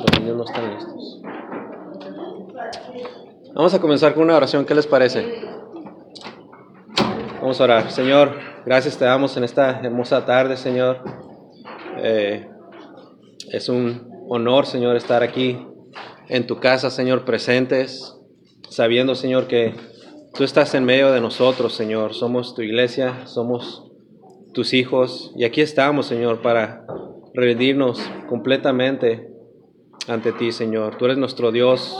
Los niños no están listos. Vamos a comenzar con una oración. ¿Qué les parece? Vamos a orar. Señor, gracias te damos en esta hermosa tarde, Señor. Eh, es un honor, Señor, estar aquí en tu casa, Señor, presentes, sabiendo, Señor, que tú estás en medio de nosotros, Señor. Somos tu iglesia, somos tus hijos y aquí estamos, Señor, para rendirnos completamente ante ti, Señor. Tú eres nuestro Dios,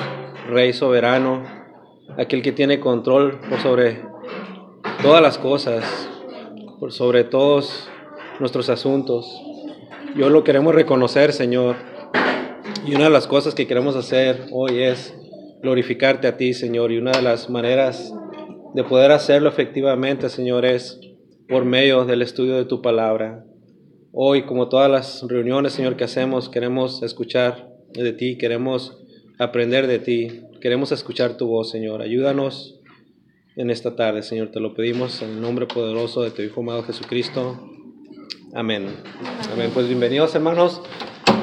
Rey soberano, aquel que tiene control por sobre todas las cosas, por sobre todos nuestros asuntos. Yo lo queremos reconocer, Señor. Y una de las cosas que queremos hacer hoy es glorificarte a ti, Señor. Y una de las maneras de poder hacerlo efectivamente, Señor, es por medio del estudio de tu palabra. Hoy, como todas las reuniones, Señor, que hacemos, queremos escuchar de ti, queremos aprender de ti, queremos escuchar tu voz, Señor. Ayúdanos en esta tarde, Señor. Te lo pedimos en el nombre poderoso de tu Hijo amado Jesucristo. Amén. Amén. Pues bienvenidos, hermanos.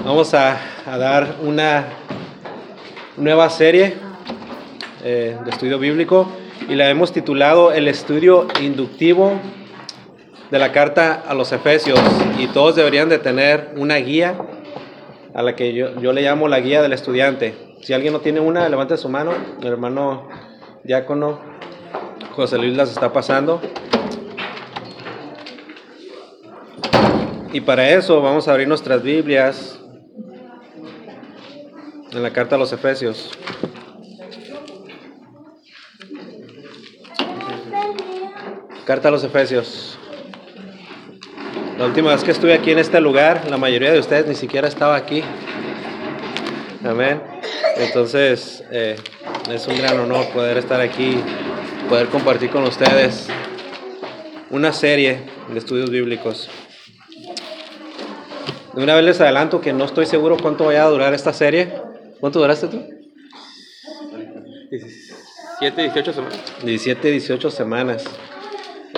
Vamos a, dar una nueva serie eh, de estudio bíblico y la hemos titulado El estudio inductivo de la carta a los Efesios y todos deberían de tener una guía a la que yo, yo le llamo la guía del estudiante. Si alguien no tiene una, levante su mano. El hermano diácono José Luis las está pasando. Y para eso vamos a abrir nuestras Biblias en la carta a los Efesios. Carta a los Efesios. La última vez que estuve aquí en este lugar, la mayoría de ustedes ni siquiera estaba aquí. Amén. Entonces, eh, es un gran honor poder estar aquí, poder compartir con ustedes una serie de estudios bíblicos. De una vez les adelanto que no estoy seguro cuánto vaya a durar esta serie. ¿Cuánto duraste tú? 17, 18 semanas. 17, 18 semanas.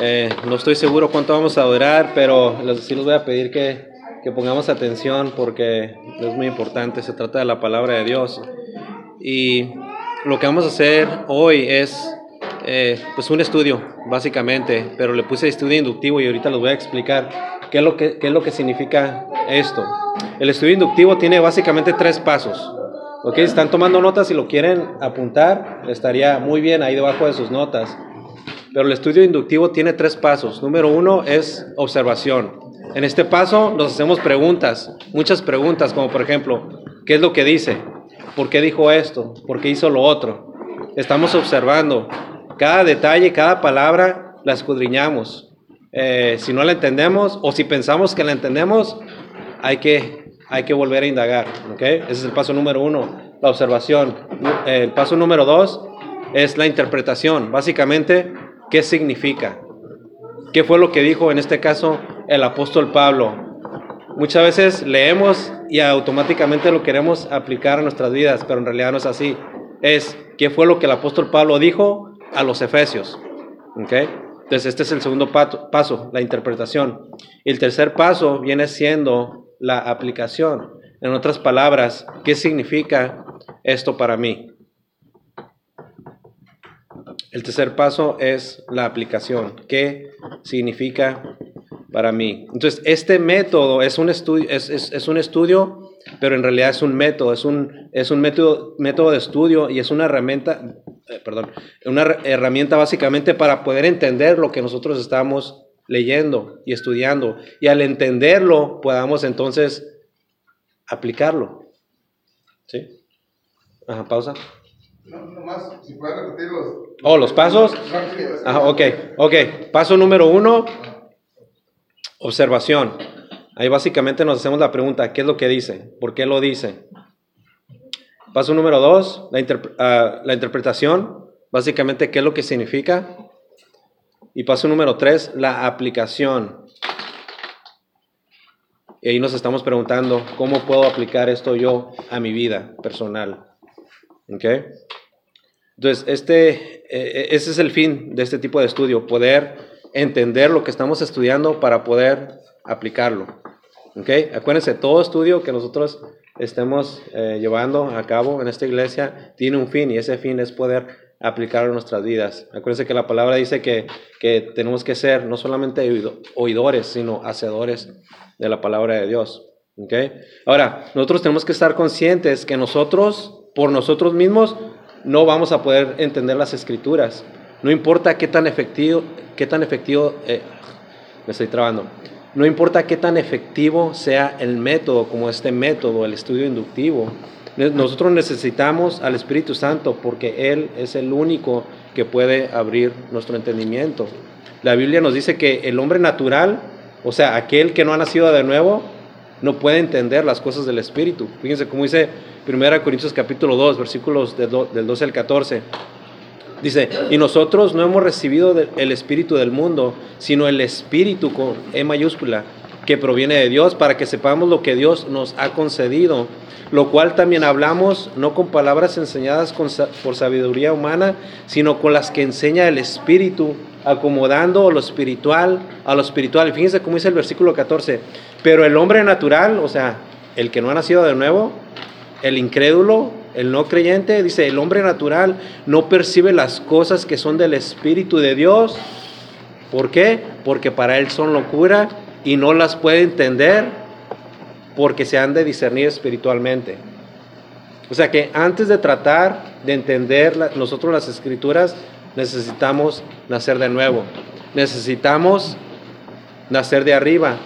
Eh, no estoy seguro cuánto vamos a durar, pero sí les voy a pedir que, que, pongamos atención porque es muy importante. Se trata de la palabra de Dios. Y lo que vamos a hacer hoy es eh, pues un estudio, básicamente, pero le puse estudio inductivo y ahorita les voy a explicar qué es lo que, qué es lo que significa esto. El estudio inductivo tiene básicamente tres pasos. Ok, están tomando notas y lo quieren apuntar, estaría muy bien ahí debajo de sus notas. Pero el estudio inductivo tiene tres pasos. Número uno es observación. En este paso nos hacemos preguntas, muchas preguntas, como por ejemplo, ¿qué es lo que dice? ¿Por qué dijo esto? ¿Por qué hizo lo otro? Estamos observando. Cada detalle, cada palabra la escudriñamos. Eh, si no la entendemos o si pensamos que la entendemos, hay que hay que volver a indagar. ¿okay? Ese es el paso número uno, la observación. El paso número dos es la interpretación. Básicamente, ¿qué significa? ¿Qué fue lo que dijo en este caso el apóstol Pablo? Muchas veces leemos y automáticamente lo queremos aplicar a nuestras vidas, pero en realidad no es así. Es qué fue lo que el apóstol Pablo dijo a los efesios. ¿okay? Entonces este es el segundo paso, la interpretación. El tercer paso viene siendo la aplicación. En otras palabras, ¿qué significa esto para mí? El tercer paso es la aplicación. ¿Qué significa para mí? Entonces, este método es un estudio, es, un estudio pero en realidad es un método, es un, es un método, método de estudio y es una herramienta, eh, perdón, una herramienta básicamente para poder entender lo que nosotros estamos leyendo y estudiando. Y al entenderlo, podamos entonces aplicarlo. ¿Sí? Ajá, pausa. No, nomás, si puedes repetir los... Oh, los pasos. Ajá, ok, ok. Paso número uno, observación. Ahí básicamente nos hacemos la pregunta, ¿qué es lo que dice? ¿Por qué lo dice? Paso número dos, la, ah, la interpretación. Básicamente, ¿qué es lo que significa? Y paso número tres, la aplicación. Y ahí nos estamos preguntando, ¿cómo puedo aplicar esto yo a mi vida personal? ¿Ok? Entonces, este, eh, ese es el fin de este tipo de estudio, poder entender lo que estamos estudiando para poder aplicarlo. ¿Ok? Acuérdense, todo estudio que nosotros estemos eh, llevando a cabo en esta iglesia tiene un fin y ese fin es poder aplicarlo en nuestras vidas. Acuérdense que la palabra dice que, que tenemos que ser no solamente oidores, sino hacedores de la palabra de Dios. ¿Ok? Ahora, nosotros tenemos que estar conscientes que nosotros, por nosotros mismos, no vamos a poder entender las escrituras. No importa qué tan efectivo, qué tan efectivo, eh, me estoy trabando. No importa qué tan efectivo sea el método, como este método, el estudio inductivo. Nosotros necesitamos al Espíritu Santo porque Él es el único que puede abrir nuestro entendimiento. La Biblia nos dice que el hombre natural, o sea, aquel que no ha nacido de nuevo, no puede entender las cosas del Espíritu. Fíjense cómo dice 1 Corintios capítulo 2, versículos del 12 al 14. Dice, y nosotros no hemos recibido el espíritu del mundo, sino el espíritu con E mayúscula, que proviene de Dios, para que sepamos lo que Dios nos ha concedido, lo cual también hablamos no con palabras enseñadas por sabiduría humana, sino con las que enseña el espíritu, acomodando lo espiritual a lo espiritual. Fíjense cómo dice el versículo 14, pero el hombre natural, o sea, el que no ha nacido de nuevo, el incrédulo, el no creyente, dice, el hombre natural no percibe las cosas que son del Espíritu de Dios. ¿Por qué? Porque para él son locura y no las puede entender porque se han de discernir espiritualmente. O sea que antes de tratar de entender nosotros las escrituras, necesitamos nacer de nuevo. Necesitamos nacer de arriba.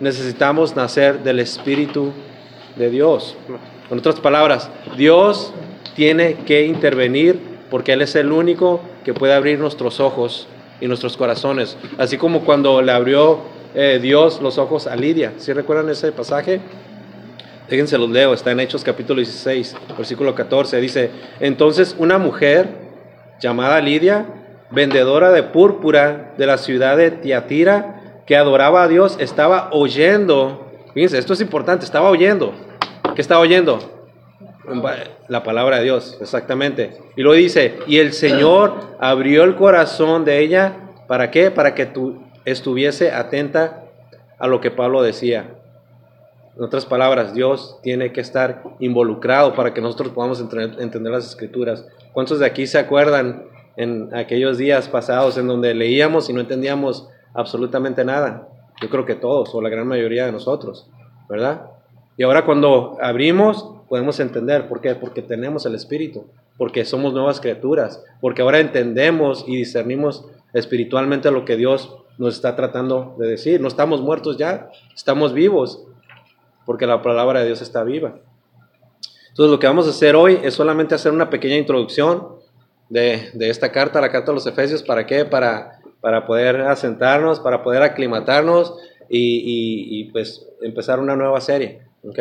Necesitamos nacer del Espíritu de Dios. Con otras palabras, Dios tiene que intervenir porque Él es el único que puede abrir nuestros ojos y nuestros corazones. Así como cuando le abrió eh, Dios los ojos a Lidia. ¿Sí recuerdan ese pasaje? Déjense los leo, está en Hechos capítulo 16, versículo 14. Dice, entonces una mujer llamada Lidia, vendedora de púrpura de la ciudad de Tiatira, que adoraba a Dios, estaba oyendo, fíjense, esto es importante, estaba oyendo. ¿Qué estaba oyendo? La palabra de Dios, exactamente. Y lo dice, y el Señor abrió el corazón de ella, ¿para qué? Para que tú estuviese atenta a lo que Pablo decía. En otras palabras, Dios tiene que estar involucrado para que nosotros podamos entender las escrituras. ¿Cuántos de aquí se acuerdan en aquellos días pasados en donde leíamos y no entendíamos absolutamente nada? Yo creo que todos, o la gran mayoría de nosotros, ¿verdad? Y ahora cuando abrimos, podemos entender. ¿Por qué? Porque tenemos el Espíritu, porque somos nuevas criaturas, porque ahora entendemos y discernimos espiritualmente lo que Dios nos está tratando de decir. No estamos muertos ya, estamos vivos, porque la palabra de Dios está viva. Entonces lo que vamos a hacer hoy es solamente hacer una pequeña introducción de, de esta carta, la carta a los Efesios, ¿para qué? Para, para poder asentarnos, para poder aclimatarnos y, pues empezar una nueva serie. ¿ok?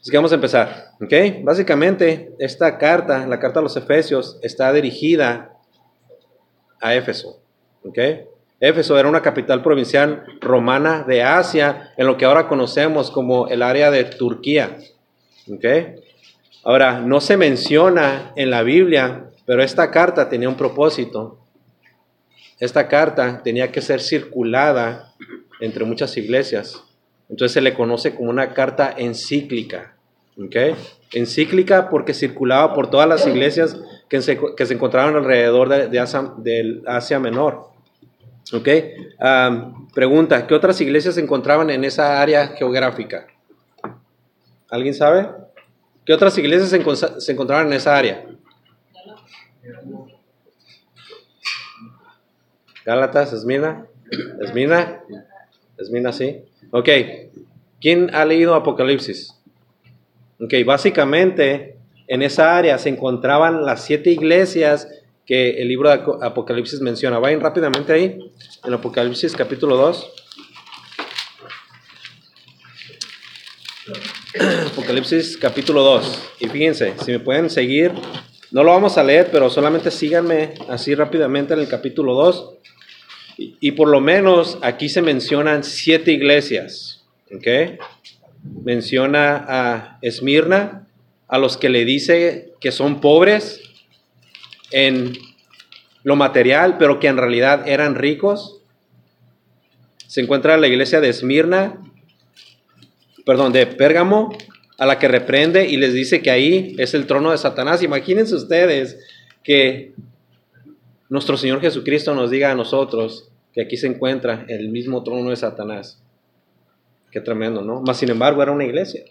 Así que vamos a empezar. ¿ok? Básicamente esta carta, la carta a los Efesios, está dirigida a Éfeso. ¿ok? Éfeso era una capital provincial romana de Asia, en lo que ahora conocemos como el área de Turquía. ¿ok? Ahora, no se menciona en la Biblia, pero esta carta tenía un propósito. Esta carta tenía que ser circulada entre muchas iglesias. Entonces se le conoce como una carta encíclica. ¿ok? Encíclica porque circulaba por todas las iglesias que se, que se encontraban alrededor de, de Asia, del Asia Menor. ¿ok? Am, pregunta, ¿qué otras iglesias se encontraban en esa área geográfica? ¿Alguien sabe? ¿Qué otras iglesias se, se encontraban en esa área? Gálatas, Esmina, Esmina, Esmina, sí. Ok, ¿quién ha leído Apocalipsis? Ok, básicamente en esa área se encontraban las siete iglesias que el libro de Apocalipsis menciona. Vayan rápidamente ahí, en Apocalipsis capítulo 2. Apocalipsis capítulo 2. Y fíjense, si me pueden seguir, no lo vamos a leer, pero solamente síganme así rápidamente en el capítulo 2. Y, por lo menos aquí se mencionan siete iglesias. ¿ok? Menciona a Esmirna, a los que le dice que son pobres en lo material, pero que en realidad eran ricos. Se encuentra la iglesia de Esmirna, perdón, de Pérgamo, a la que reprende y les dice que ahí es el trono de Satanás. Imagínense ustedes que nuestro Señor Jesucristo nos diga a nosotros que aquí se encuentra el mismo trono de Satanás. Qué tremendo, ¿no? Más sin embargo era una iglesia.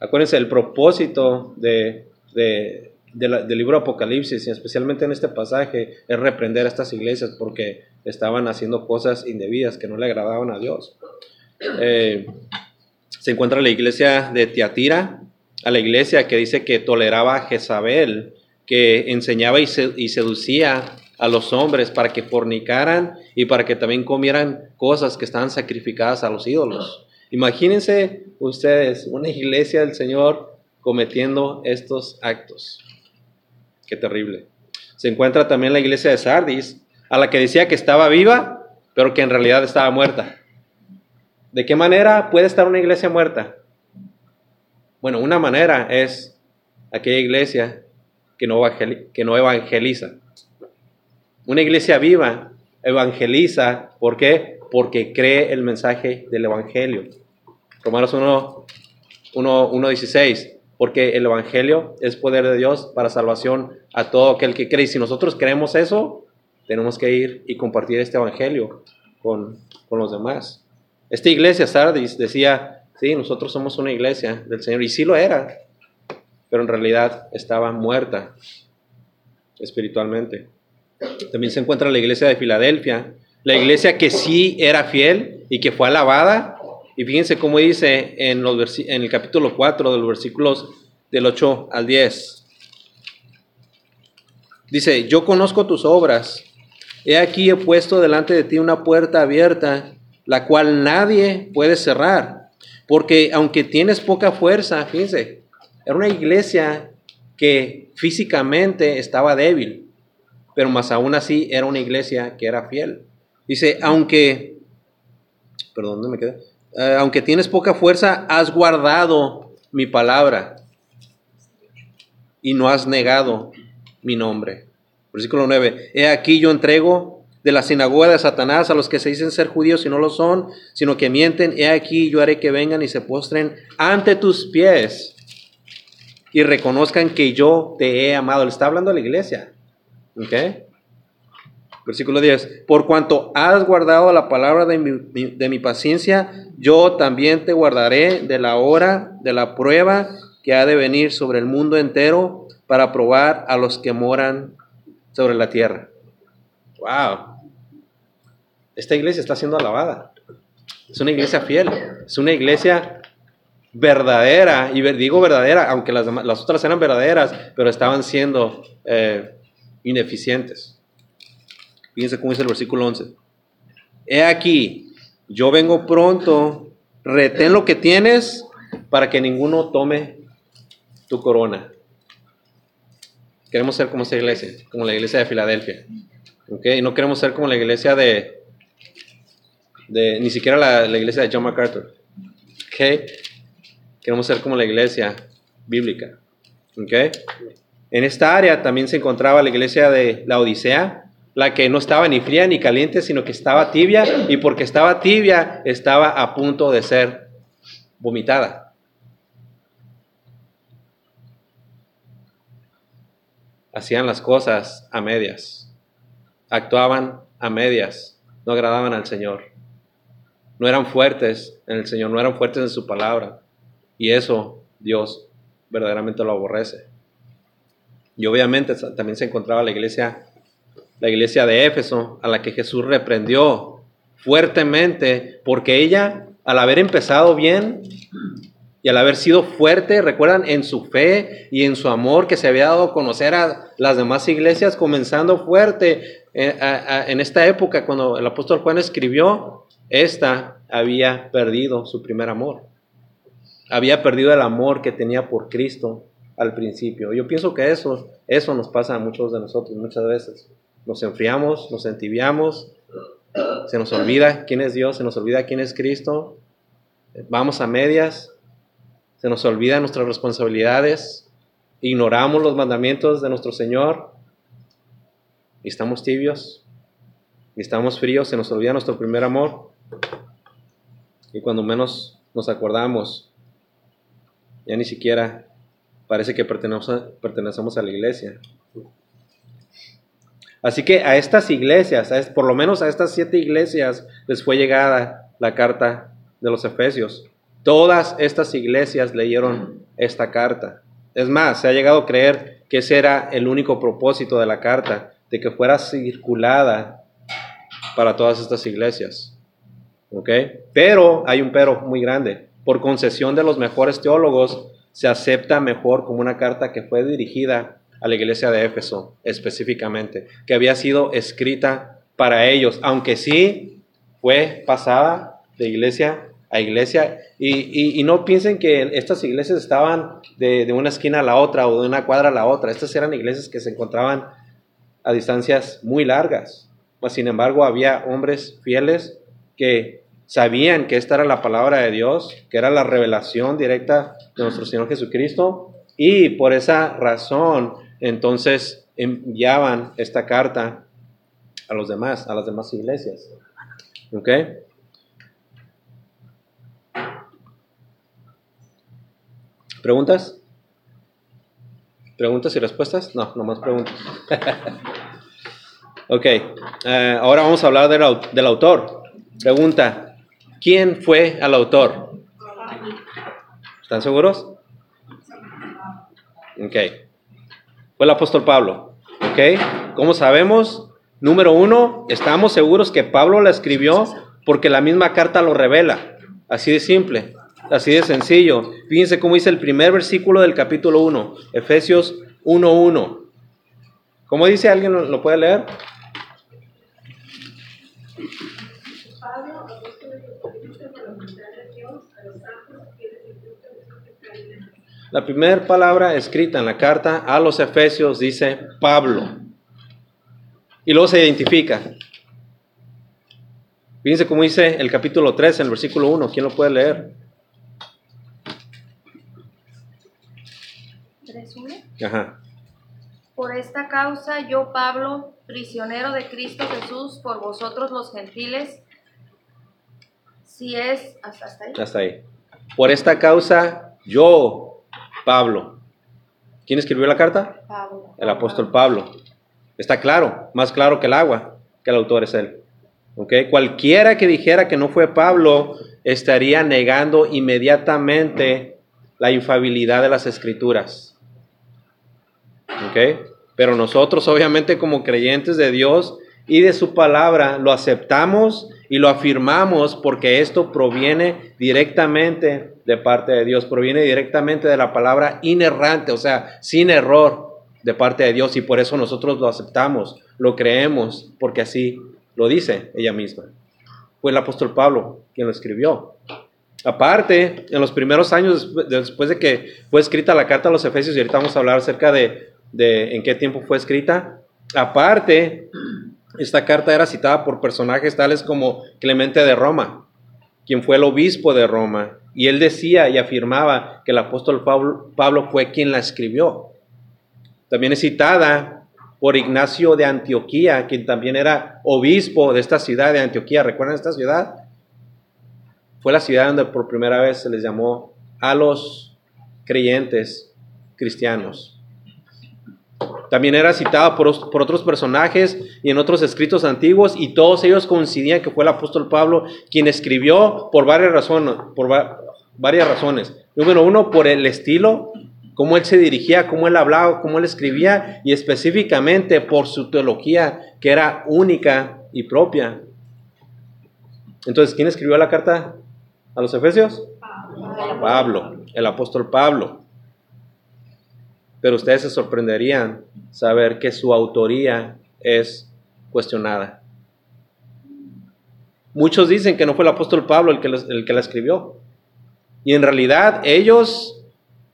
Acuérdense, el propósito de, de, del libro Apocalipsis, y especialmente en este pasaje, es reprender a estas iglesias porque estaban haciendo cosas indebidas que no le agradaban a Dios. Eh, se encuentra la iglesia de Tiatira, a la iglesia que dice que toleraba a Jezabel, que enseñaba y, seducía a los hombres para que fornicaran y para que también comieran cosas que estaban sacrificadas a los ídolos. Imagínense ustedes una iglesia del Señor cometiendo estos actos. Qué terrible. Se encuentra también la iglesia de Sardis, a la que decía que estaba viva, pero que en realidad estaba muerta. ¿De qué manera puede estar una iglesia muerta? Bueno, una manera es aquella iglesia que no, que no evangeliza. Una iglesia viva evangeliza, ¿por qué? Porque cree el mensaje del Evangelio. Romanos 1, 1, 16, porque el Evangelio es poder de Dios para salvación a todo aquel que cree. Y si nosotros creemos eso, tenemos que ir y compartir este Evangelio con, con los demás. Esta iglesia, Sardis, decía, sí, nosotros somos una iglesia del Señor, y sí lo era, pero en realidad estaba muerta espiritualmente. También se encuentra la iglesia de Filadelfia, la iglesia que sí era fiel y que fue alabada y fíjense cómo dice en, los en el capítulo 4 de los versículos del 8 al 10. Dice, yo conozco tus obras. He aquí he puesto delante de ti una puerta abierta, la cual nadie puede cerrar. Porque aunque tienes poca fuerza, fíjense, era una iglesia que físicamente estaba débil, pero más aún así era una iglesia que era fiel. Dice, aunque, perdón, ¿dónde me quedé? Eh, aunque tienes poca fuerza, has guardado mi palabra y no has negado mi nombre. Versículo 9. He aquí yo entrego de la sinagoga de Satanás a los que se dicen ser judíos y no lo son, sino que mienten. He aquí yo haré que vengan y se postren ante tus pies y reconozcan que yo te he amado. Le está hablando a la iglesia. ¿Ok? Versículo 10. Por cuanto has guardado la palabra de mi, de mi, paciencia, yo también te guardaré de la hora de la prueba que ha de venir sobre el mundo entero para probar a los que moran sobre la tierra. Wow. Esta iglesia está siendo alabada. Es una iglesia fiel. Es una iglesia verdadera. Y digo verdadera, aunque las, las otras eran verdaderas, pero estaban siendo eh, ineficientes. Fíjense cómo dice el versículo 11. He aquí, yo vengo pronto, retén lo que tienes para que ninguno tome tu corona. Queremos ser como esa iglesia, como la iglesia de Filadelfia. ¿okay? Y no queremos ser como la iglesia de, de ni siquiera la, la iglesia de John MacArthur. ¿okay? Queremos ser como la iglesia bíblica. ¿okay? En esta área también se encontraba la iglesia de la Odisea, la que no estaba ni fría ni caliente, sino que estaba tibia, y porque estaba tibia, estaba a punto de ser vomitada. Hacían las cosas a medias, actuaban a medias, no agradaban al Señor, no eran fuertes en el Señor, no eran fuertes en su palabra, y eso Dios verdaderamente lo aborrece. Y obviamente también se encontraba la iglesia la iglesia de Éfeso, a la que Jesús reprendió fuertemente, porque ella, al haber empezado bien y al haber sido fuerte, recuerdan, en su fe y en su amor que se había dado a conocer a las demás iglesias, comenzando fuerte eh, en esta época, cuando el apóstol Juan escribió, esta había perdido su primer amor. Había perdido el amor que tenía por Cristo al principio. Yo pienso que eso, eso nos pasa a muchos de nosotros muchas veces nos enfriamos, nos entibiamos, se nos olvida quién es Dios, se nos olvida quién es Cristo, vamos a medias, se nos olvidan nuestras responsabilidades, ignoramos los mandamientos de nuestro Señor y estamos tibios y estamos fríos, se nos olvida nuestro primer amor y cuando menos nos acordamos. Ya ni siquiera parece que pertenecemos a la iglesia. Así que a estas iglesias, por lo menos a estas siete iglesias, les fue llegada la carta de los Efesios. Todas estas iglesias leyeron esta carta. Es más, se ha llegado a creer que ese era el único propósito de la carta, de que fuera circulada para todas estas iglesias. ¿Ok? Pero hay un pero muy grande. Por concesión de los mejores teólogos, se acepta mejor como una carta que fue dirigida a la iglesia de Éfeso específicamente, que había sido escrita para ellos, aunque sí fue pasada de iglesia a iglesia. Y, no piensen que estas iglesias estaban de, una esquina a la otra o de una cuadra a la otra. Estas eran iglesias que se encontraban a distancias muy largas. Sin embargo, había hombres fieles que sabían que esta era la palabra de Dios, que era la revelación directa de nuestro Señor Jesucristo. Y por esa razón entonces enviaban esta carta a los demás, a las demás iglesias. ¿Ok? ¿Preguntas? ¿Preguntas y respuestas? No, nomás preguntas. ok, eh, ahora vamos a hablar del, del autor. Pregunta, ¿quién fue el autor? ¿Están seguros? Ok el apóstol Pablo. ¿Ok? ¿Cómo sabemos? Número uno, estamos seguros que Pablo la escribió porque la misma carta lo revela. Así de simple, así de sencillo. Fíjense cómo dice el primer versículo del capítulo 1, Efesios 1.1. ¿Cómo dice? ¿Alguien lo puede leer? La primera palabra escrita en la carta a los Efesios dice Pablo. Y luego se identifica. Fíjense cómo dice el capítulo 3 en el versículo 1. ¿Quién lo puede leer? 3.1. Ajá. Por esta causa yo, Pablo, prisionero de Cristo Jesús, por vosotros los gentiles, si es hasta ahí. Hasta ahí. Por esta causa yo, Pablo. ¿Quién escribió la carta? Pablo. El apóstol Pablo. Está claro, más claro que el agua, que el autor es él. ¿Okay? Cualquiera que dijera que no fue Pablo estaría negando inmediatamente la infabilidad de las escrituras. ¿Okay? Pero nosotros obviamente como creyentes de Dios y de su palabra lo aceptamos y lo afirmamos porque esto proviene directamente de parte de Dios, proviene directamente de la palabra inerrante, o sea, sin error de parte de Dios y por eso nosotros lo aceptamos, lo creemos, porque así lo dice ella misma. Fue el apóstol Pablo quien lo escribió. Aparte, en los primeros años después de que fue escrita la carta a los Efesios, y ahorita vamos a hablar acerca de, de en qué tiempo fue escrita, aparte, esta carta era citada por personajes tales como Clemente de Roma, quien fue el obispo de Roma, y él decía y afirmaba que el apóstol Pablo, fue quien la escribió. También es citada por Ignacio de Antioquía, quien también era obispo de esta ciudad de Antioquía. ¿Recuerdan esta ciudad? Fue la ciudad donde por primera vez se les llamó a los creyentes cristianos. También era citada por, otros personajes y en otros escritos antiguos y todos ellos coincidían que fue el apóstol Pablo quien escribió por varias razones. Por varias razones. Número uno, por el estilo, cómo él se dirigía, cómo él hablaba, cómo él escribía y específicamente por su teología que era única y propia. Entonces, ¿quién escribió la carta a los Efesios? Pablo, el apóstol Pablo. Pero ustedes se sorprenderían saber que su autoría es cuestionada. Muchos dicen que no fue el apóstol Pablo el que, el que la escribió. Y en realidad ellos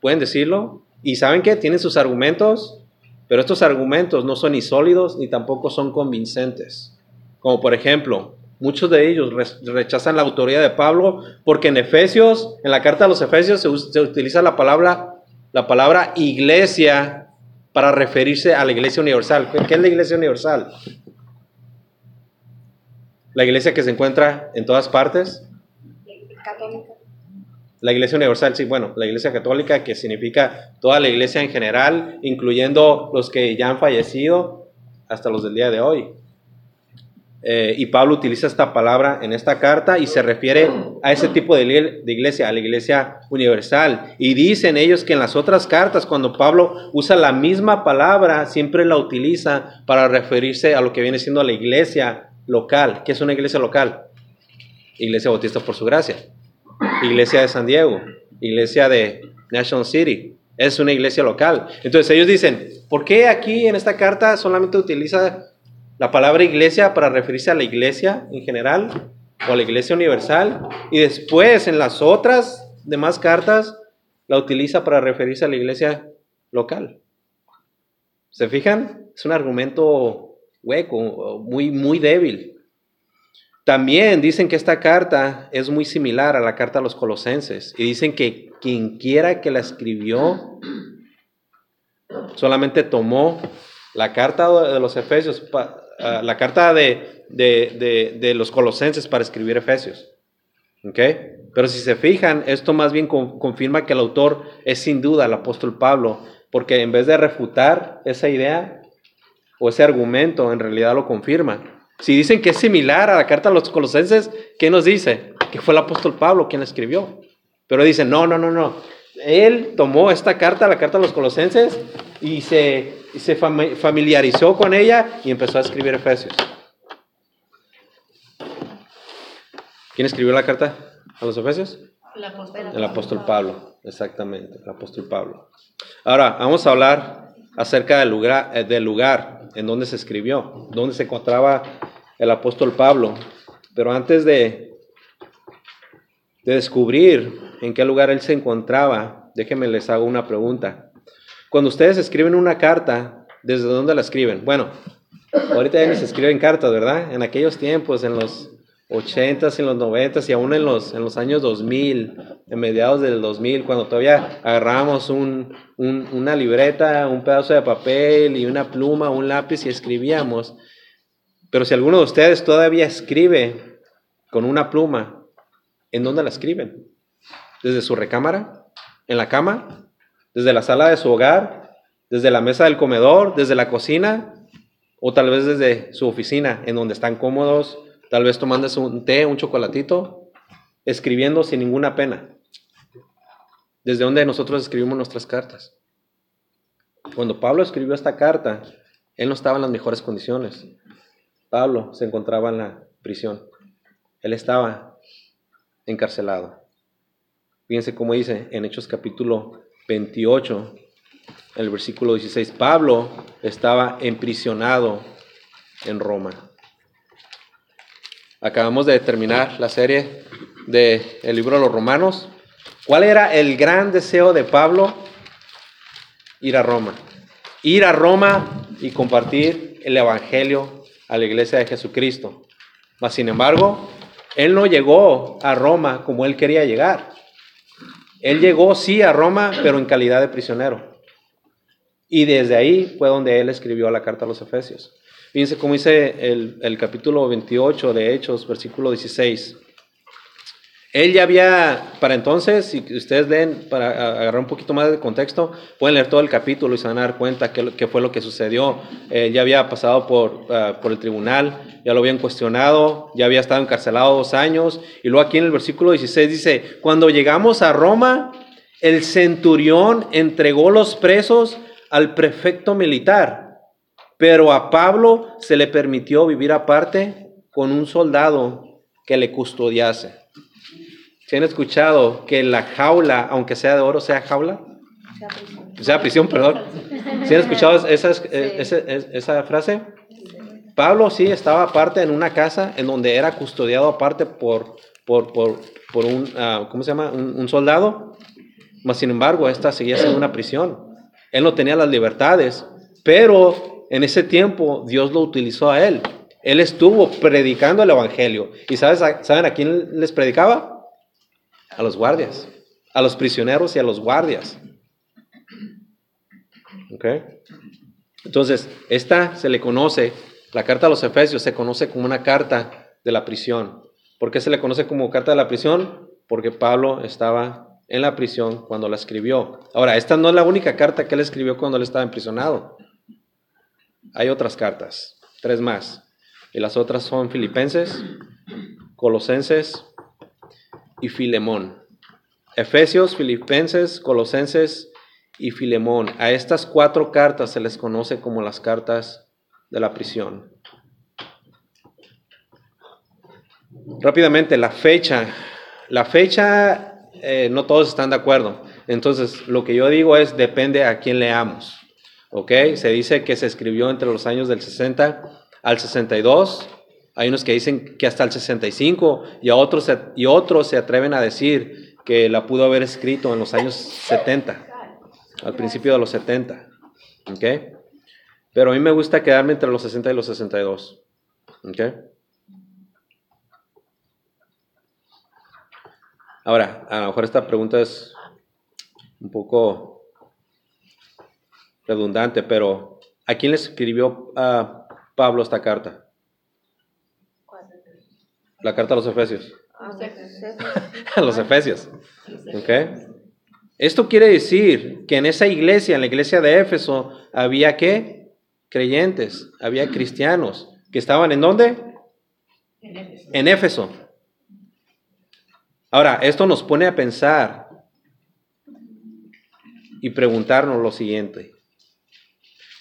pueden decirlo y saben que tienen sus argumentos, pero estos argumentos no son ni sólidos ni tampoco son convincentes. Como por ejemplo, muchos de ellos rechazan la autoría de Pablo porque en Efesios, en la carta a los Efesios se, se utiliza la palabra la palabra iglesia para referirse a la iglesia universal. ¿Qué es la iglesia universal? La iglesia que se encuentra en todas partes. Católica. La iglesia universal, sí, bueno, la iglesia católica que significa toda la iglesia en general, incluyendo los que ya han fallecido hasta los del día de hoy. Eh, y Pablo utiliza esta palabra en esta carta y se refiere a ese tipo de, de, iglesia, a la iglesia universal. Y dicen ellos que en las otras cartas, cuando Pablo usa la misma palabra, siempre la utiliza para referirse a lo que viene siendo la iglesia local. ¿Qué es una iglesia local? Iglesia Bautista por su gracia. Iglesia de San Diego. Iglesia de National City. Es una iglesia local. Entonces ellos dicen, ¿por qué aquí en esta carta solamente utiliza la palabra iglesia para referirse a la iglesia en general o a la iglesia universal y después en las otras demás cartas la utiliza para referirse a la iglesia local. ¿Se fijan? Es un argumento hueco, muy, muy débil. También dicen que esta carta es muy similar a la carta a los colosenses y dicen que quien quiera que la escribió solamente tomó la carta de los efesios la carta de, de, los colosenses para escribir Efesios. ¿Okay? Pero si se fijan, esto más bien confirma que el autor es sin duda el apóstol Pablo, porque en vez de refutar esa idea o ese argumento, en realidad lo confirma. Si dicen que es similar a la carta a los colosenses, ¿qué nos dice? Que fue el apóstol Pablo quien la escribió. Pero dicen, no, no, no, no. Él tomó esta carta, la carta a los colosenses, y se y se familiarizó con ella y empezó a escribir Efesios. ¿Quién escribió la carta a los Efesios? El apóstol, el apóstol Pablo, exactamente, el apóstol Pablo. Ahora, vamos a hablar acerca del lugar, eh, del lugar en donde se escribió, donde se encontraba el apóstol Pablo. Pero antes de, de descubrir en qué lugar él se encontraba, déjenme les hago una pregunta. Cuando ustedes escriben una carta, ¿desde dónde la escriben? Bueno, ahorita ya ni se escriben cartas, ¿verdad? En aquellos tiempos, en los 80s, en los 90s y aún en los, en los años 2000, en mediados del 2000, cuando todavía agarrábamos un, una libreta, un pedazo de papel y una pluma, un lápiz y escribíamos. Pero si alguno de ustedes todavía escribe con una pluma, ¿en dónde la escriben? ¿Desde su recámara? ¿En la cama? Desde la sala de su hogar, desde la mesa del comedor, desde la cocina o tal vez desde su oficina, en donde están cómodos, tal vez tomándose un té, un chocolatito, escribiendo sin ninguna pena. Desde donde nosotros escribimos nuestras cartas. Cuando Pablo escribió esta carta, él no estaba en las mejores condiciones. Pablo se encontraba en la prisión. Él estaba encarcelado. Fíjense cómo dice en Hechos capítulo 28, el versículo 16, Pablo estaba emprisionado en Roma. Acabamos de terminar la serie del el libro de los romanos. ¿Cuál era el gran deseo de Pablo? Ir a Roma. Ir a Roma y compartir el Evangelio a la iglesia de Jesucristo. Mas, sin embargo, él no llegó a Roma como él quería llegar. Él llegó, sí, a Roma, pero en calidad de prisionero. Y desde ahí fue donde él escribió la carta a los Efesios. Fíjense cómo dice el, el capítulo 28 de Hechos, versículo 16. Él ya había, para entonces, si ustedes leen, para agarrar un poquito más de contexto, pueden leer todo el capítulo y se van a dar cuenta qué, fue lo que sucedió. Él ya había pasado por, ah, por el tribunal, ya lo habían cuestionado, ya había estado encarcelado dos años. Y luego aquí en el versículo 16 dice, cuando llegamos a Roma, el centurión entregó los presos al prefecto militar, pero a Pablo se le permitió vivir aparte con un soldado que le custodiase. ¿Se han escuchado que la jaula, aunque sea de oro, sea jaula? Sea prisión, perdón. ¿Se han escuchado esa, esa, frase? Pablo sí estaba aparte en una casa en donde era custodiado aparte por, por, por, por un, ah, ¿cómo se llama? Un, soldado. Mas sin embargo, esta seguía siendo una prisión. Él no tenía las libertades, pero en ese tiempo Dios lo utilizó a él. Él estuvo predicando el Evangelio. ¿Y sabes, saben a quién les predicaba? A los guardias, a los prisioneros y a los guardias. ¿Ok? Entonces, esta se le conoce, la carta a los Efesios se conoce como una carta de la prisión. ¿Por qué se le conoce como carta de la prisión? Porque Pablo estaba en la prisión cuando la escribió. Ahora, esta no es la única carta que él escribió cuando él estaba imprisionado. Hay otras cartas, tres más. Y las otras son Filipenses, Colosenses y Filemón. Efesios, Filipenses, Colosenses y Filemón. A estas cuatro cartas se les conoce como las cartas de la prisión. Rápidamente, la fecha. La fecha, eh, no todos están de acuerdo. Entonces, lo que yo digo es, depende a quién leamos. ¿Ok? Se dice que se escribió entre los años del 60 al 62. Hay unos que dicen que hasta el 65 y, a otros, y otros se atreven a decir que la pudo haber escrito en los años 70, al principio de los 70. ¿Ok? Pero a mí me gusta quedarme entre los 60 y los 62. ¿Ok? Ahora, a lo mejor esta pregunta es un poco redundante, pero ¿a quién le escribió a Pablo esta carta? La carta a los Efesios. A los Efesios. ¿Ok? Esto quiere decir que en esa iglesia, en la iglesia de Éfeso, había qué? Creyentes, había cristianos que estaban en dónde? En Éfeso. Ahora, esto nos pone a pensar y preguntarnos lo siguiente.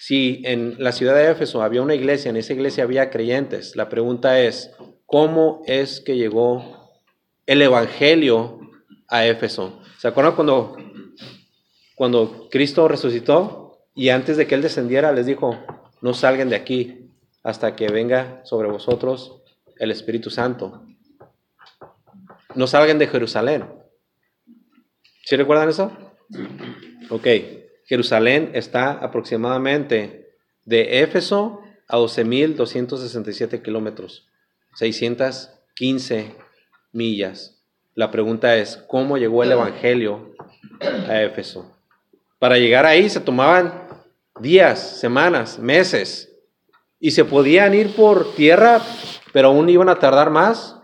Si en la ciudad de Éfeso había una iglesia, en esa iglesia había creyentes, la pregunta es, ¿cómo es que llegó el Evangelio a Éfeso? ¿Se acuerdan cuando, cuando Cristo resucitó y antes de que Él descendiera les dijo, no salgan de aquí hasta que venga sobre vosotros el Espíritu Santo? no salgan de Jerusalén. ¿Sí recuerdan eso? Ok, Jerusalén está aproximadamente de Éfeso a 12.267 kilómetros, 615 millas. La pregunta es, ¿cómo llegó el Evangelio a Éfeso? Para llegar ahí se tomaban días, semanas, meses, y se podían ir por tierra, pero aún iban a tardar más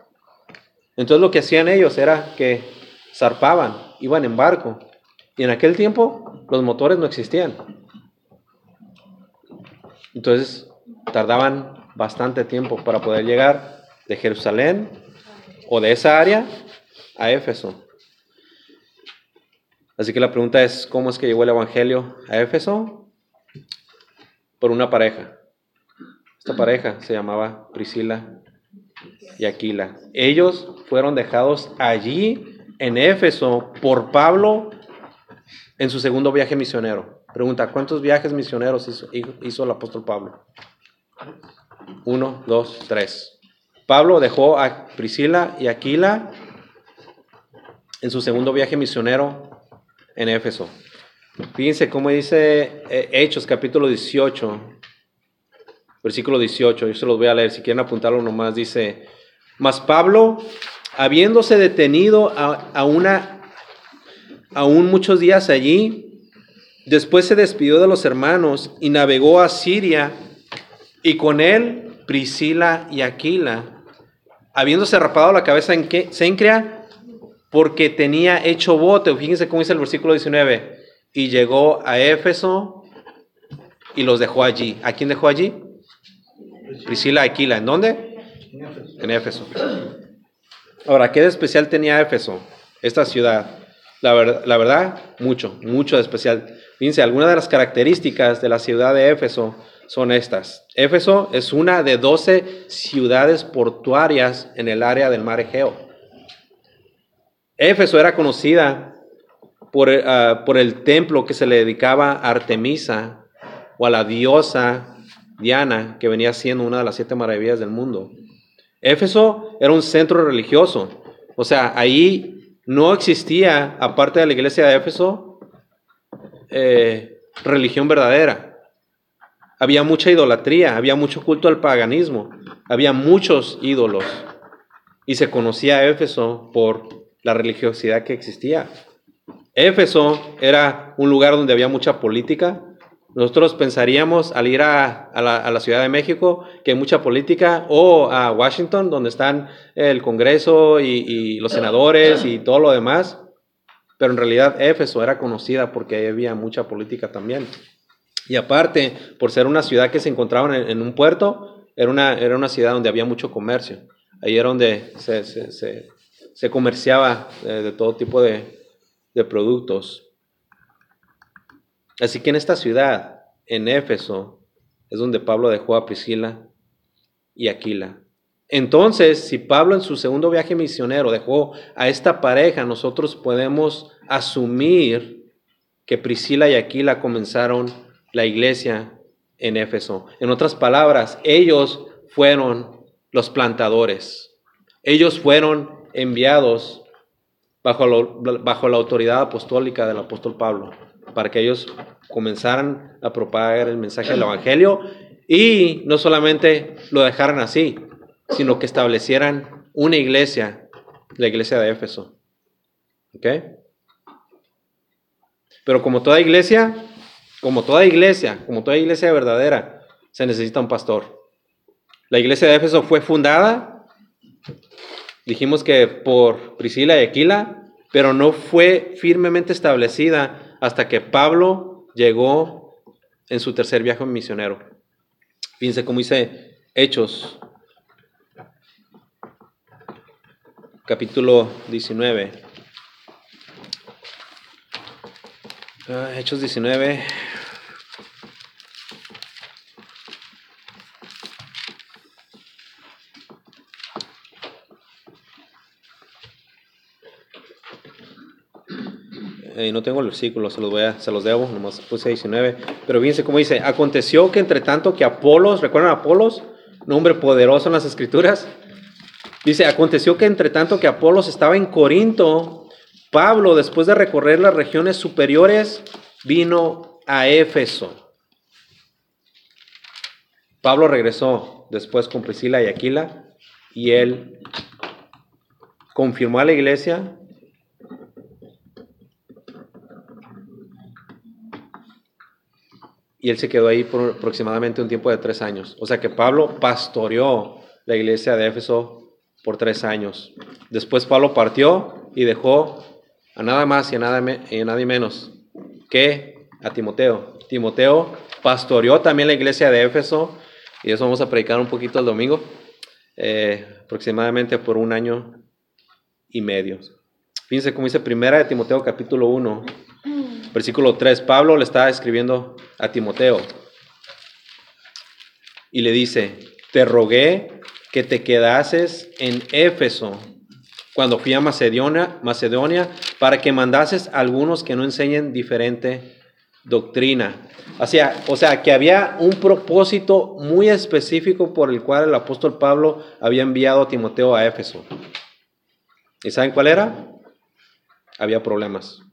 entonces lo que hacían ellos era que zarpaban, iban en barco. Y en aquel tiempo los motores no existían. Entonces tardaban bastante tiempo para poder llegar de Jerusalén o de esa área a Éfeso. Así que la pregunta es, ¿cómo es que llegó el Evangelio a Éfeso? Por una pareja. Esta pareja se llamaba Priscila y Aquila. Ellos fueron dejados allí en Éfeso por Pablo en su segundo viaje misionero. Pregunta, ¿cuántos viajes misioneros hizo, el apóstol Pablo? Uno, dos, tres. Pablo dejó a Priscila y Aquila en su segundo viaje misionero en Éfeso. Fíjense cómo dice eh, Hechos capítulo 18, versículo 18. Yo se los voy a leer, si quieren apuntarlo nomás. Dice, mas Pablo, habiéndose detenido a, una, aún muchos días allí, después se despidió de los hermanos y navegó a Siria y con él Priscila y Aquila, habiéndose rapado la cabeza en Sencrea, porque tenía hecho voto. Fíjense cómo dice el versículo 19. Y llegó a Éfeso y los dejó allí. ¿A quién dejó allí? Priscila Aquila. ¿En dónde? En Éfeso. Ahora, ¿qué de especial tenía Éfeso? Esta ciudad. La, verdad, mucho, mucho de especial. Fíjense, algunas de las características de la ciudad de Éfeso son estas. Éfeso es una de 12 ciudades portuarias en el área del mar Egeo. Éfeso era conocida por, ah, por, el templo que se le dedicaba a Artemisa o a la diosa Diana, que venía siendo una de las siete maravillas del mundo. Éfeso era un centro religioso. O sea, ahí no existía, aparte de la iglesia de Éfeso, eh, religión verdadera. Había mucha idolatría, había mucho culto al paganismo, había muchos ídolos. Y se conocía a Éfeso por la religiosidad que existía. Éfeso era un lugar donde había mucha política, nosotros pensaríamos al ir a, la, Ciudad de México que hay mucha política o a Washington donde están el Congreso y, los senadores y todo lo demás. pero en realidad Éfeso era conocida porque había mucha política también. Y aparte, por ser una ciudad que se encontraba en, un puerto, era una, era una ciudad donde había mucho comercio. Ahí era donde se, se comerciaba eh, de todo tipo de, de productos. Así que en esta ciudad, en Éfeso, es donde Pablo dejó a Priscila y Aquila. Entonces, si Pablo en su segundo viaje misionero dejó a esta pareja, nosotros podemos asumir que Priscila y Aquila comenzaron la iglesia en Éfeso. En otras palabras, ellos fueron los plantadores. Ellos fueron enviados bajo, bajo la autoridad apostólica del apóstol Pablo para que ellos comenzaran a propagar el mensaje del Evangelio y no solamente lo dejaran así, sino que establecieran una iglesia, la iglesia de Éfeso. ¿Ok? Pero como toda iglesia, como toda iglesia, como toda iglesia verdadera, se necesita un pastor. La iglesia de Éfeso fue fundada, dijimos que por Priscila y Aquila, pero no fue firmemente establecida hasta que Pablo llegó en su tercer viaje misionero. Fíjense cómo dice Hechos, capítulo 19. Ah, Hechos 19. Eh, no tengo el versículo, se los, voy a, se los debo, nomás puse 19. Pero fíjense cómo dice, aconteció que entre tanto que Apolos, ¿recuerdan a Apolos? Un hombre poderoso en las escrituras. Dice, aconteció que entre tanto que Apolos estaba en Corinto, Pablo, después de recorrer las regiones superiores, vino a Éfeso. Pablo regresó después con Priscila y Aquila y él confirmó a la iglesia y él se quedó ahí por aproximadamente un tiempo de tres años. O sea que Pablo pastoreó la iglesia de Éfeso por tres años. Después Pablo partió y dejó a nada más y a, nada y a nadie menos que a Timoteo. Timoteo pastoreó también la iglesia de Éfeso y eso vamos a predicar un poquito el domingo, eh, aproximadamente por un año y medio. Fíjense cómo dice primera de Timoteo capítulo 1, Versículo 3, Pablo le está escribiendo a Timoteo y le dice, te rogué que te quedases en Éfeso cuando fui a Macedonia, Macedonia para que mandases a algunos que no enseñen diferente doctrina. O sea, o sea, que había un propósito muy específico por el cual el apóstol Pablo había enviado a Timoteo a Éfeso. ¿Y saben cuál era? Había problemas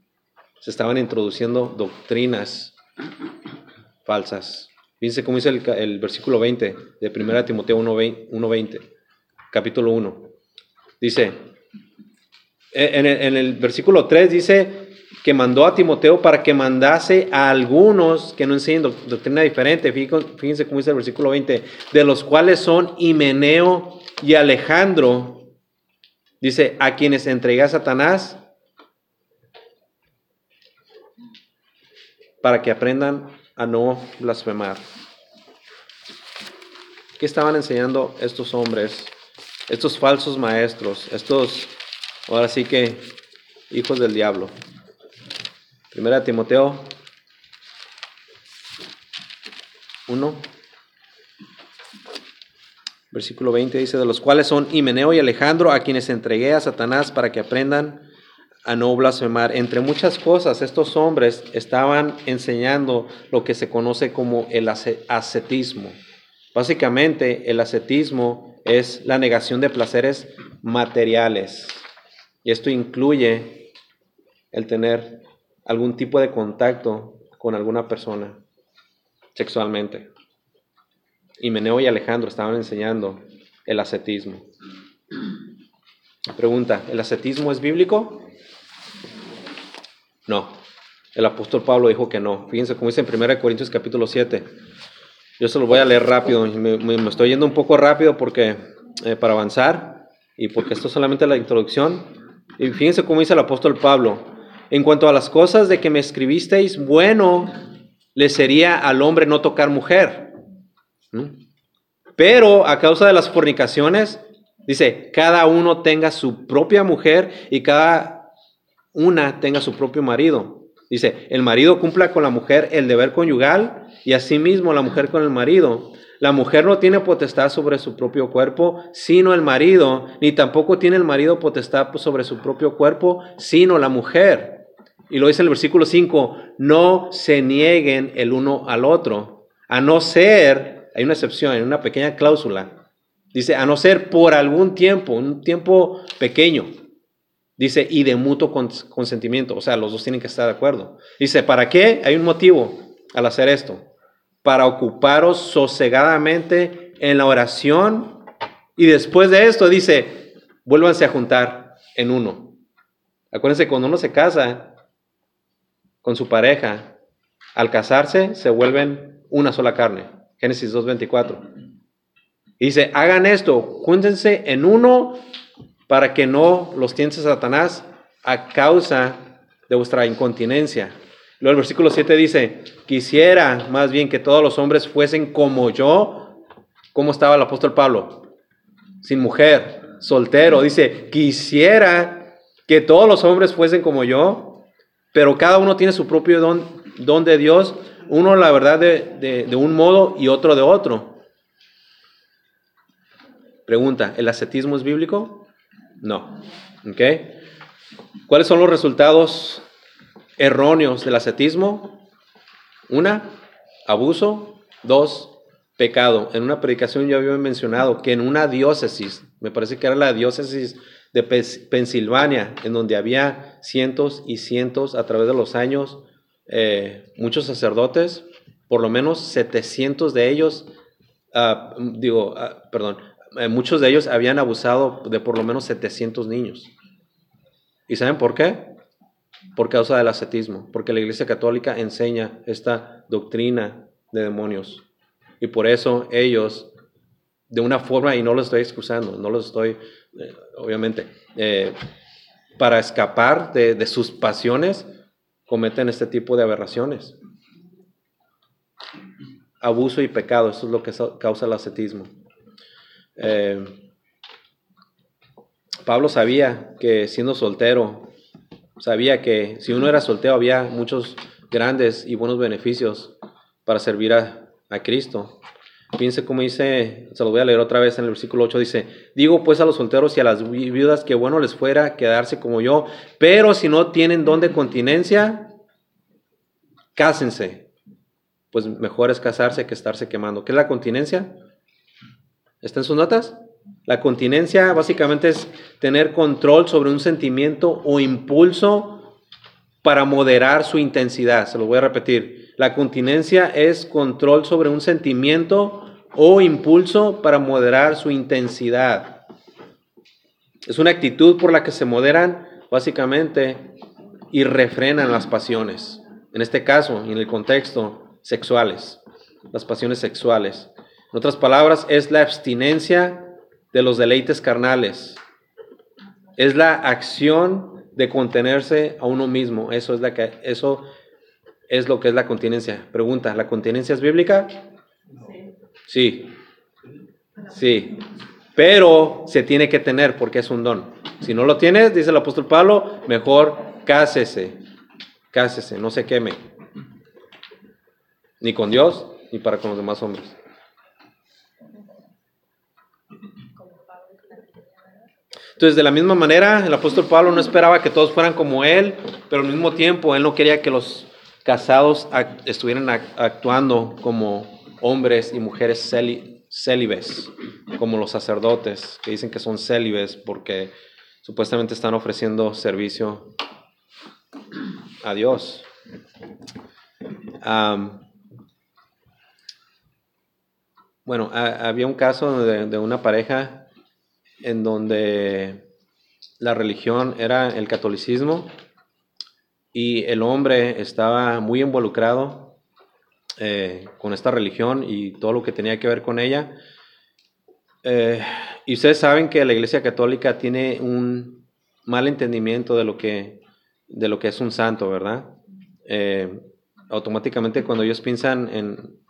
se estaban introduciendo doctrinas falsas. Fíjense cómo dice el, versículo 20 de 1 Timoteo 1.20, capítulo 1. Dice, e, en el, versículo 3 dice que mandó a Timoteo para que mandase a algunos que no enseñen doctrina diferente. Fíjense cómo dice el versículo 20, de los cuales son Himeneo y Alejandro. Dice, a quienes entregué a Satanás para que aprendan a no blasfemar. ¿Qué estaban enseñando estos hombres, estos falsos maestros, estos, ahora sí que, hijos del diablo? Primera Timoteo 1, versículo 20 dice, de los cuales son Himeneo y Alejandro, a quienes entregué a Satanás para que aprendan a no blasfemar. Entre muchas cosas, estos hombres estaban enseñando lo que se conoce como el ascetismo. Básicamente, el ascetismo es la negación de placeres materiales. Y esto incluye el tener algún tipo de contacto con alguna persona sexualmente. Y Meneo y Alejandro estaban enseñando el ascetismo. Pregunta, ¿el ascetismo es bíblico? No, el apóstol Pablo dijo que no. Fíjense cómo dice en 1 Corintios capítulo 7. Yo se lo voy a leer rápido. Me, estoy yendo un poco rápido porque eh, para avanzar y porque esto es solamente la introducción. Y fíjense cómo dice el apóstol Pablo En cuanto a las cosas de que me escribisteis, bueno le sería al hombre no tocar mujer. Pero a causa de las fornicaciones, dice, cada uno tenga su propia mujer y cada una tenga su propio marido. Dice, el marido cumpla con la mujer el deber conyugal y asimismo la mujer con el marido. La mujer no tiene potestad sobre su propio cuerpo, sino el marido, ni tampoco tiene el marido potestad sobre su propio cuerpo, sino la mujer. Y lo dice en el versículo 5, no se nieguen el uno al otro, a no ser, hay una excepción, hay una pequeña cláusula, dice, a no ser por algún tiempo, un tiempo pequeño, Dice, y de mutuo consentimiento. O sea, los dos tienen que estar de acuerdo. Dice, ¿para qué? Hay un motivo al hacer esto. Para ocuparos sosegadamente en la oración. Y después de esto dice, vuélvanse a juntar en uno. Acuérdense, cuando uno se casa con su pareja, al casarse se vuelven una sola carne. Génesis 2.24. Dice, hagan esto, júntense en uno para que no los tiente Satanás a causa de vuestra incontinencia. Luego el versículo 7 dice, quisiera más bien que todos los hombres fuesen como yo. ¿Cómo estaba el apóstol Pablo? Sin mujer, soltero. Dice, quisiera que todos los hombres fuesen como yo, pero cada uno tiene su propio don, don de Dios, uno la verdad de un modo y otro de otro. Pregunta, ¿el ascetismo es bíblico? No. ¿Ok? ¿Cuáles son los resultados erróneos del ascetismo? Una, abuso. Dos, pecado. En una predicación yo había mencionado que en una diócesis, me parece que era la diócesis de Pensilvania, en donde había cientos y cientos a través de los años, eh, muchos sacerdotes, por lo menos 700 de ellos, ah, digo, ah, perdón, eh, muchos de ellos habían abusado de por lo menos 700 niños. ¿Y saben por qué? Por causa del ascetismo, porque la Iglesia Católica enseña esta doctrina de demonios. Y por eso ellos, de una forma, y no los estoy excusando, no los estoy, eh, obviamente, eh, para escapar de, de sus pasiones, cometen este tipo de aberraciones. Abuso y pecado, eso es lo que causa el ascetismo. Eh, Pablo sabía que siendo soltero, sabía que si uno era soltero había muchos grandes y buenos beneficios para servir a, Cristo. Piense cómo dice, se lo voy a leer otra vez en el versículo 8, dice, digo pues a los solteros y a las viudas que bueno les fuera quedarse como yo, pero si no tienen don de continencia, cásense. Pues mejor es casarse que estarse quemando. ¿Qué es la continencia? ¿Está en sus notas? La continencia básicamente es tener control sobre un sentimiento o impulso para moderar su intensidad. Se lo voy a repetir. La continencia es control sobre un sentimiento o impulso para moderar su intensidad. Es una actitud por la que se moderan básicamente y refrenan las pasiones. En este caso, en el contexto, sexuales. Las pasiones sexuales. En otras palabras, es la abstinencia de los deleites carnales. Es la acción de contenerse a uno mismo. Eso es, la que, eso es lo que es la continencia. Pregunta, ¿la continencia es bíblica? Sí. Sí. Pero se tiene que tener porque es un don. Si no lo tienes, dice el apóstol Pablo, mejor cásese. Cásese, no se queme. Ni con Dios, ni para con los demás hombres. Entonces, de la misma manera, el apóstol Pablo no esperaba que todos fueran como él, pero al mismo tiempo él no quería que los casados estuvieran actuando como hombres y mujeres célibes, como los sacerdotes, que dicen que son célibes porque supuestamente están ofreciendo servicio a Dios. bueno, había un caso de una pareja en donde la religión era el catolicismo y el hombre estaba muy involucrado eh, con esta religión y todo lo que tenía que ver con ella. Eh, y ustedes saben que la Iglesia Católica tiene un mal entendimiento de lo que de lo que es un santo, ¿verdad? Eh, automáticamente cuando ellos piensan en,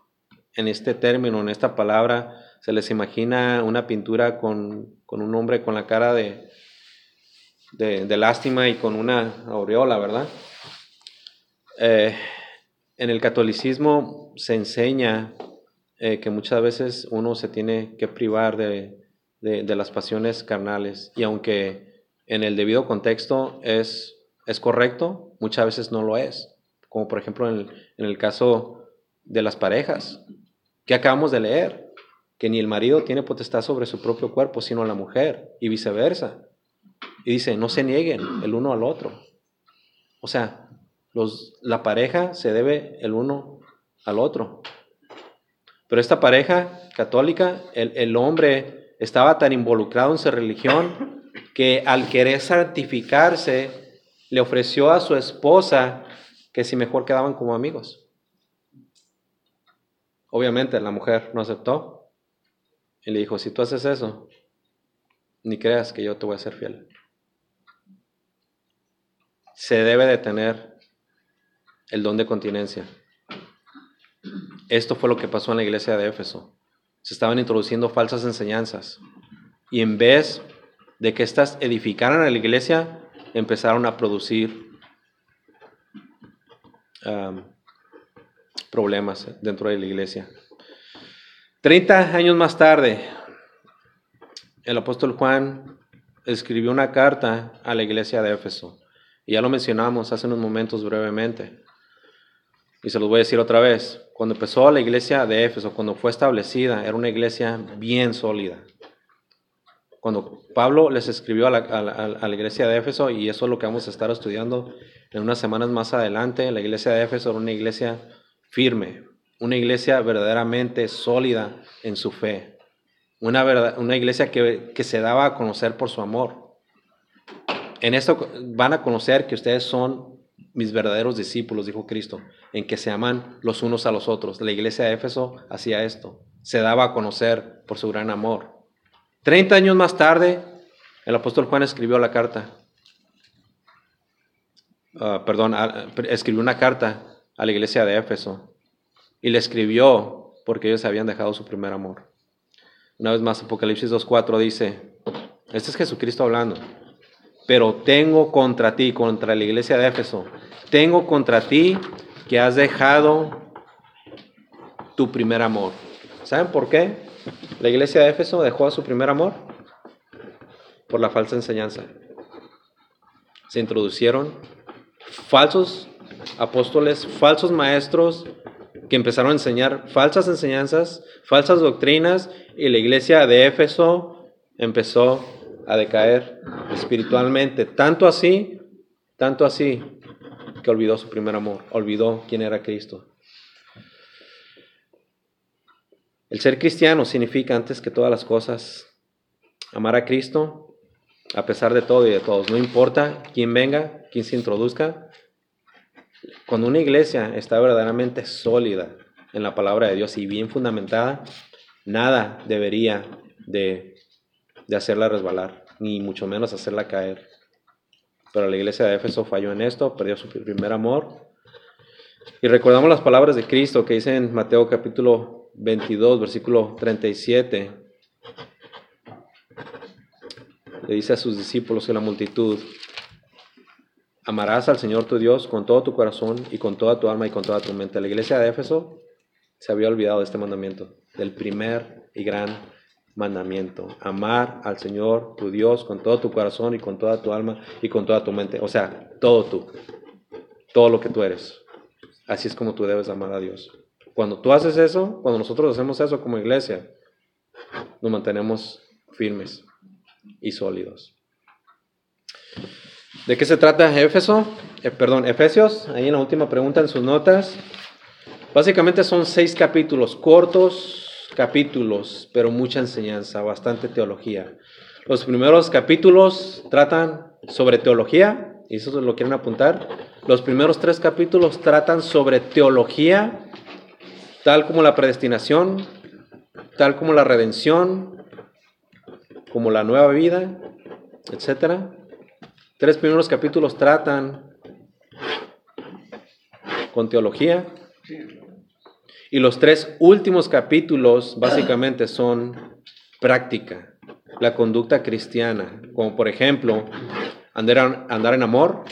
en, este término, en esta palabra, se les imagina una pintura con, con un hombre con la cara de, de, de, lástima y con una aureola, ¿verdad? Eh, en el catolicismo se enseña eh, que muchas veces uno se tiene que privar de, de, las pasiones carnales y aunque en el debido contexto es, es correcto, muchas veces no lo es, como por ejemplo en el, en el caso de las parejas, que acabamos de leer, que ni el marido tiene potestad sobre su propio cuerpo, sino la mujer, y viceversa. Y dice, no se nieguen el uno al otro. O sea, los, la pareja se debe el uno al otro. Pero esta pareja católica, el, el hombre estaba tan involucrado en su religión que al querer santificarse, le ofreció a su esposa que si mejor quedaban como amigos. Obviamente la mujer no aceptó y le dijo, si tú haces eso, ni creas que yo te voy a ser fiel. Se debe de tener el don de continencia. Esto fue lo que pasó en la iglesia de Éfeso. Se estaban introduciendo falsas enseñanzas. Y en vez de que éstas edificaran a la iglesia, empezaron a producir um, problemas dentro de la iglesia. Treinta años más tarde, el apóstol Juan escribió una carta a la iglesia de Éfeso. Y ya lo mencionamos hace unos momentos brevemente. Y se los voy a decir otra vez. Cuando empezó la iglesia de Éfeso, cuando fue establecida, era una iglesia bien sólida. Cuando Pablo les escribió a la, a, la, iglesia de Éfeso, y eso es lo que vamos a estar estudiando en unas semanas más adelante, la iglesia de Éfeso era una iglesia firme, una iglesia verdaderamente sólida en su fe, una, verdad, una iglesia que, que se daba a conocer por su amor. En esto van a conocer que ustedes son mis verdaderos discípulos, dijo Cristo, en que se aman los unos a los otros. La iglesia de Éfeso hacía esto, se daba a conocer por su gran amor. Treinta años más tarde, el apóstol Juan escribió la carta, uh, perdón, escribió una carta a la iglesia de Éfeso y le escribió porque ellos habían dejado su primer amor. Una vez más, Apocalipsis 2.4 dice, este es Jesucristo hablando pero tengo contra ti, contra la iglesia de Éfeso, tengo contra ti que has dejado tu primer amor. ¿Saben por qué? La iglesia de Éfeso dejó a su primer amor por la falsa enseñanza. Se introducieron falsos apóstoles, falsos maestros que empezaron a enseñar falsas enseñanzas, falsas doctrinas y la iglesia de Éfeso empezó a decaer espiritualmente. Tanto así, tanto así, que olvidó su primer amor, olvidó quién era Cristo. El ser cristiano significa antes que todas las cosas amar a Cristo a pesar de todo y de todos. No importa quién venga, quién se introduzca. Cuando una iglesia está verdaderamente sólida en la palabra de Dios y bien fundamentada, nada debería de de hacerla resbalar, ni mucho menos hacerla caer. Pero la iglesia de Éfeso falló en esto, perdió su primer amor. Y recordamos las palabras de Cristo que dice en Mateo capítulo 22, versículo 37. Le dice a sus discípulos y a la multitud, amarás al Señor tu Dios con todo tu corazón y con toda tu alma y con toda tu mente. La iglesia de Éfeso se había olvidado de este mandamiento, del primer y gran mandamiento. Amar al Señor, tu Dios, con todo tu corazón y con toda tu alma y con toda tu mente. O sea, todo tú. Todo lo que tú eres. Así es como tú debes amar a Dios. Cuando tú haces eso, cuando nosotros hacemos eso como iglesia, nos mantenemos firmes y sólidos. ¿De qué se trata Éfeso? Eh, perdón, Efesios, ahí en la última pregunta en sus notas. Básicamente son seis capítulos cortos, capítulos, pero mucha enseñanza, bastante teología. Los primeros capítulos tratan sobre teología, y eso lo quieren apuntar. Los primeros tres capítulos tratan sobre teología, tal como la predestinación, tal como la redención, como la nueva vida, etc. Tres primeros capítulos tratan con teología. Y los tres últimos capítulos básicamente son práctica, la conducta cristiana, como por ejemplo andar, en amor,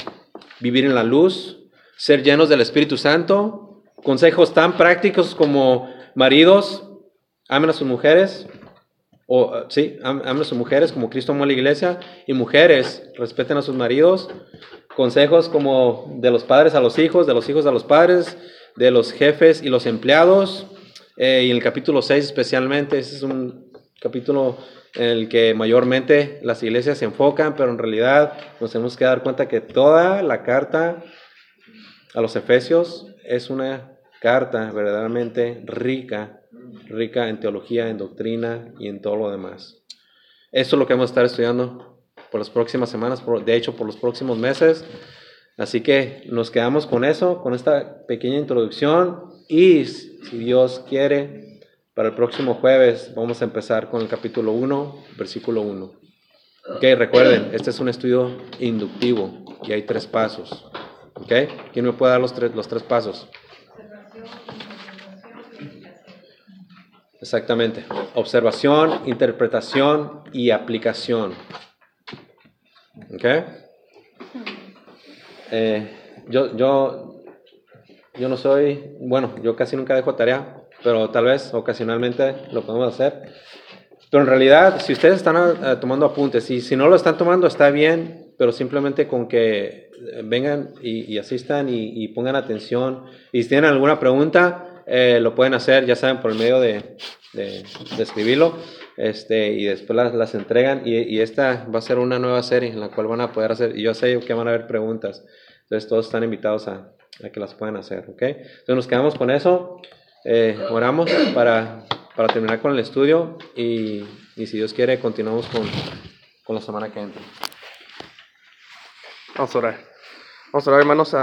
vivir en la luz, ser llenos del Espíritu Santo, consejos tan prácticos como maridos, amen a sus mujeres, o sí, am- amen a sus mujeres como Cristo amó a la iglesia, y mujeres, respeten a sus maridos, consejos como de los padres a los hijos, de los hijos a los padres, de los jefes y los empleados, eh, y en el capítulo 6 especialmente, ese es un capítulo en el que mayormente las iglesias se enfocan, pero en realidad nos tenemos que dar cuenta que toda la carta a los Efesios es una carta verdaderamente rica, rica en teología, en doctrina y en todo lo demás. Eso es lo que vamos a estar estudiando por las próximas semanas, por- de hecho por los próximos meses. Así que nos quedamos con eso, con esta pequeña introducción y si Dios quiere, para el próximo jueves vamos a empezar con el capítulo 1, versículo 1. Ok, recuerden, este es un estudio inductivo y hay tres pasos. Ok, ¿quién me puede dar los tres, los tres pasos? Exactamente. Observación, interpretación y aplicación. ¿Ok? Eh, yo, yo, yo no soy, bueno, yo casi nunca dejo tarea, pero tal vez ocasionalmente lo podemos hacer. Pero en realidad, si ustedes están eh, tomando apuntes, y si no lo están tomando, está bien, pero simplemente con que eh, vengan y, asistan y, y pongan atención. Y si tienen alguna pregunta, eh, lo pueden hacer, ya saben, por el medio de, de- de escribirlo. Este, y después las, las entregan. Y, y esta va a ser una nueva serie en la cual van a poder hacer. Y yo sé que van a haber preguntas. Entonces, todos están invitados a, a que las puedan hacer. ¿ok? Entonces, nos quedamos con eso. Eh, oramos para, para terminar con el estudio. Y, y si Dios quiere, continuamos con, con la semana que entra. Vamos a orar. Vamos a orar, hermanos. a-